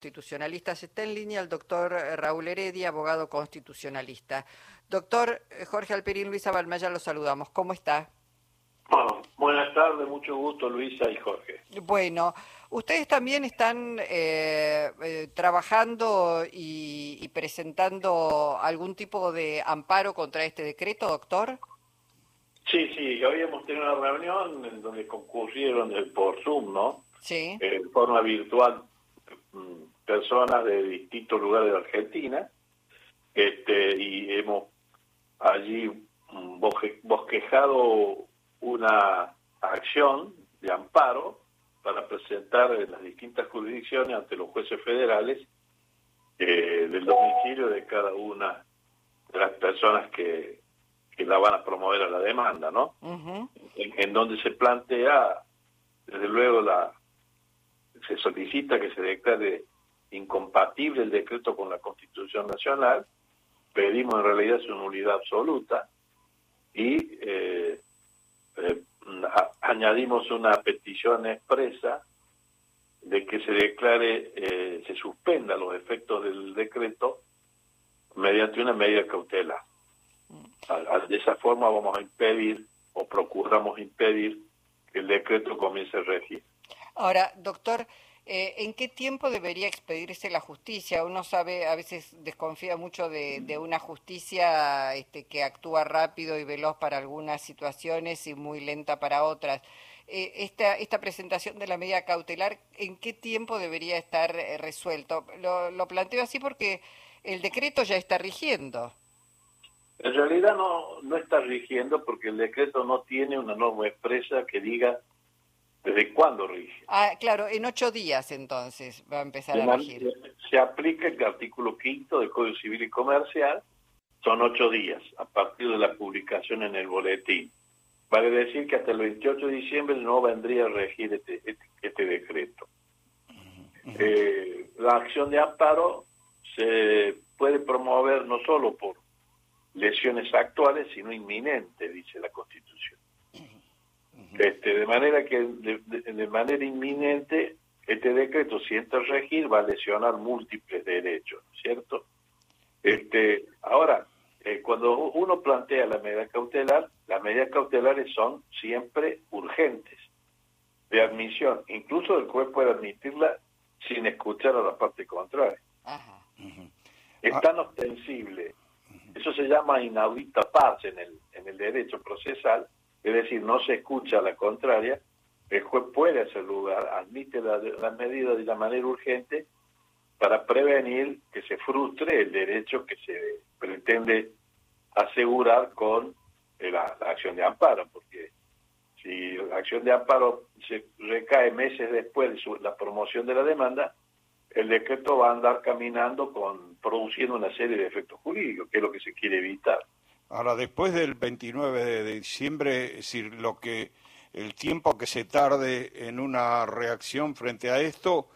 constitucionalistas. Está en línea el doctor eh, Raúl Heredia, abogado constitucionalista. Doctor eh, Jorge Alperín, Luisa Balmaya, lo saludamos. ¿Cómo está? buenas tardes, mucho gusto Luisa y Jorge. Bueno, ustedes también están eh, trabajando y, presentando algún tipo de amparo contra este decreto, doctor. Sí, sí, hoy hemos tenido una reunión en donde concurrieron por Zoom, ¿no? Sí. En forma virtual personas de distintos lugares de Argentina este, y hemos allí bosquejado una acción de amparo para presentar en las distintas jurisdicciones ante los jueces federales eh, del domicilio de cada una de las personas que, que la van a promover a la demanda, ¿no? en, en, donde se plantea, desde luego, la se solicita que se declare incompatible el decreto con la Constitución Nacional, pedimos en realidad su nulidad absoluta y eh, eh, añadimos una petición expresa de que se declare, eh, se suspenda los efectos del decreto mediante una medida cautelar. De esa forma vamos a impedir o procuramos impedir que el decreto comience a regir. Ahora, doctor, eh, ¿En qué tiempo debería expedirse la justicia? Uno sabe, a veces desconfía mucho de, una justicia este, que actúa rápido y veloz para algunas situaciones y muy lenta para otras. Eh, esta, esta presentación de la medida cautelar, ¿en qué tiempo debería estar eh, resuelto? Lo, lo planteo así porque el decreto ya está rigiendo. En realidad no, no está rigiendo porque el decreto no tiene una norma expresa que diga ¿Desde cuándo rige? Ah, claro, en ocho días entonces va a empezar a regir. Se aplica el artículo quinto del Código Civil y Comercial, son ocho días a partir de la publicación en el boletín. Vale decir que hasta el 28 de diciembre no vendría a regir este, este, este decreto. Eh, la acción de amparo se puede promover no solo por lesiones actuales, sino inminentes, dice la. Este, de manera que de, manera inminente este decreto, si entra a regir, va a lesionar múltiples derechos, ¿cierto? Este, ahora, eh, cuando uno plantea la medida cautelar, las medidas cautelares son siempre urgentes de admisión. Incluso el juez puede admitirla sin escuchar a la parte contraria. Es tan ostensible. Eso se llama inaudita paz en el, en el derecho procesal, es decir, no se escucha la contraria, el juez puede hacer lugar, admite las la medidas de la manera urgente para prevenir que se frustre el derecho que se pretende asegurar con la, acción de amparo, porque si la acción de amparo se recae meses después de la promoción de la demanda, el decreto va a andar caminando con produciendo una serie de efectos jurídicos, que es lo que se quiere evitar. Ahora, después del 29 de diciembre, es decir, lo que el tiempo que se tarde en una reacción frente a esto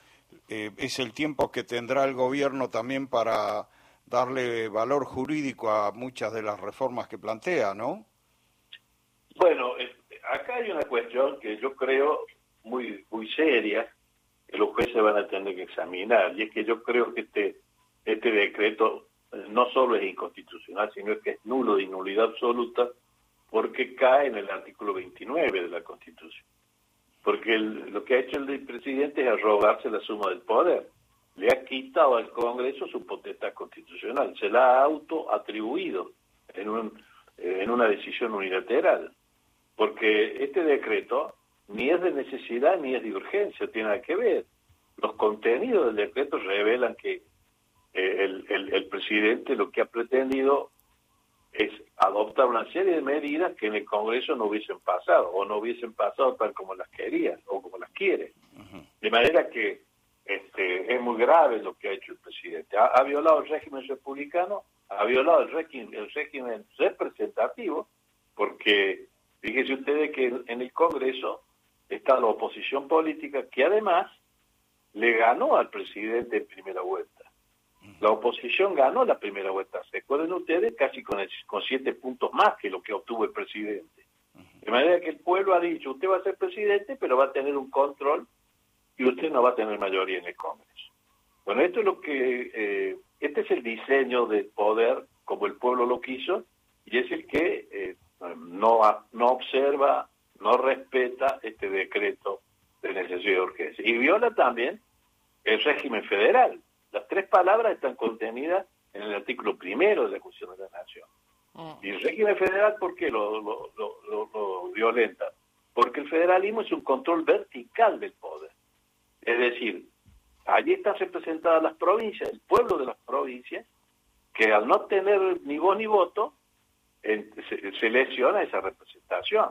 eh, es el tiempo que tendrá el gobierno también para darle valor jurídico a muchas de las reformas que plantea, ¿no? Bueno, acá hay una cuestión que yo creo muy muy seria que los jueces van a tener que examinar y es que yo creo que este este decreto no solo es inconstitucional, sino que es nulo de nulidad absoluta porque cae en el artículo 29 de la Constitución. Porque lo que ha hecho el presidente es arrogarse la suma del poder. Le ha quitado al Congreso su potestad constitucional, se la ha autoatribuido en, un, en una decisión unilateral. Porque este decreto ni es de necesidad ni es de urgencia, tiene nada que ver. Los contenidos del decreto revelan que el, presidente lo que ha pretendido es adoptar una serie de medidas que en el Congreso no hubiesen pasado o no hubiesen pasado tal como las quería o como las quiere. De manera que este, es muy grave lo que ha hecho el presidente. Ha, violado el régimen republicano, ha violado el régimen, el régimen representativo, porque fíjense ustedes que en el Congreso está la oposición política que además le ganó al presidente en primera vuelta. La oposición ganó la primera vuelta. ¿Se acuerdan ustedes? Casi con, siete puntos más que lo que obtuvo el presidente. De manera que el pueblo ha dicho, usted va a ser presidente, pero va a tener un control y usted no va a tener mayoría en el Congreso. Bueno, esto es lo que, eh, este es el diseño del poder como el pueblo lo quiso y es el que eh, no, no observa, no respeta este decreto de necesidad de urgencia. Y viola también el régimen federal. Las tres palabras están contenidas en el artículo primero de la Constitución de la Nación. Mm. Y el régimen federal, ¿por qué lo, lo, lo, violenta? Porque el federalismo es un control vertical del poder. Es decir, allí están representadas las provincias, el pueblo de las provincias, que al no tener ni voz ni voto, se, lesiona esa representación.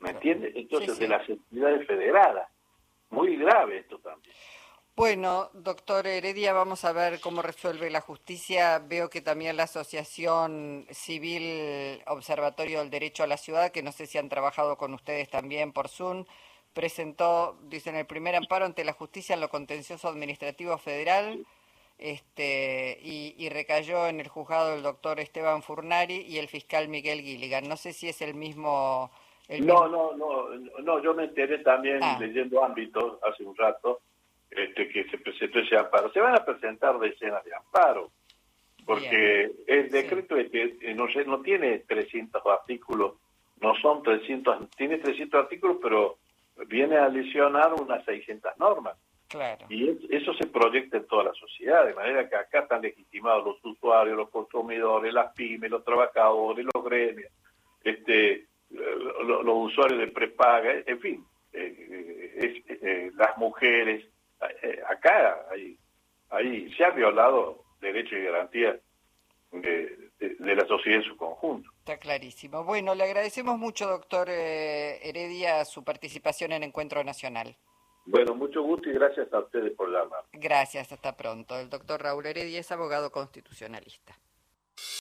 ¿Me entiendes? Entonces, de las entidades federadas. Muy grave esto también. Bueno, doctor Heredia, vamos a ver cómo resuelve la justicia. Veo que también la Asociación Civil Observatorio del Derecho a la Ciudad, que no sé si han trabajado con ustedes también por Zoom, presentó, dicen, el primer amparo ante la justicia en lo contencioso administrativo federal este, y, recayó en el juzgado el doctor Esteban Furnari y el fiscal Miguel Gilligan. No sé si es el mismo... no, no, no, no, yo me enteré también ah. leyendo ámbitos hace un rato este, que se presentó ese amparo. Se van a presentar decenas de amparos, porque el decreto este, no, no tiene 300 artículos, no son 300, tiene 300 artículos, pero viene a lesionar unas 600 normas. Claro. Y eso se proyecta en toda la sociedad, de manera que acá están legitimados los usuarios, los consumidores, las pymes, los trabajadores, los gremios, este, los, usuarios de prepaga, en fin, eh, eh, las mujeres, acá hay, hay, se ha violado derechos y garantías de, la sociedad en su conjunto. Está clarísimo. Bueno, le agradecemos mucho, doctor eh, Heredia, su participación en Encuentro Nacional. Bueno, mucho gusto y gracias a ustedes por llamar. Gracias, hasta pronto. El doctor Raúl Heredia es abogado constitucionalista.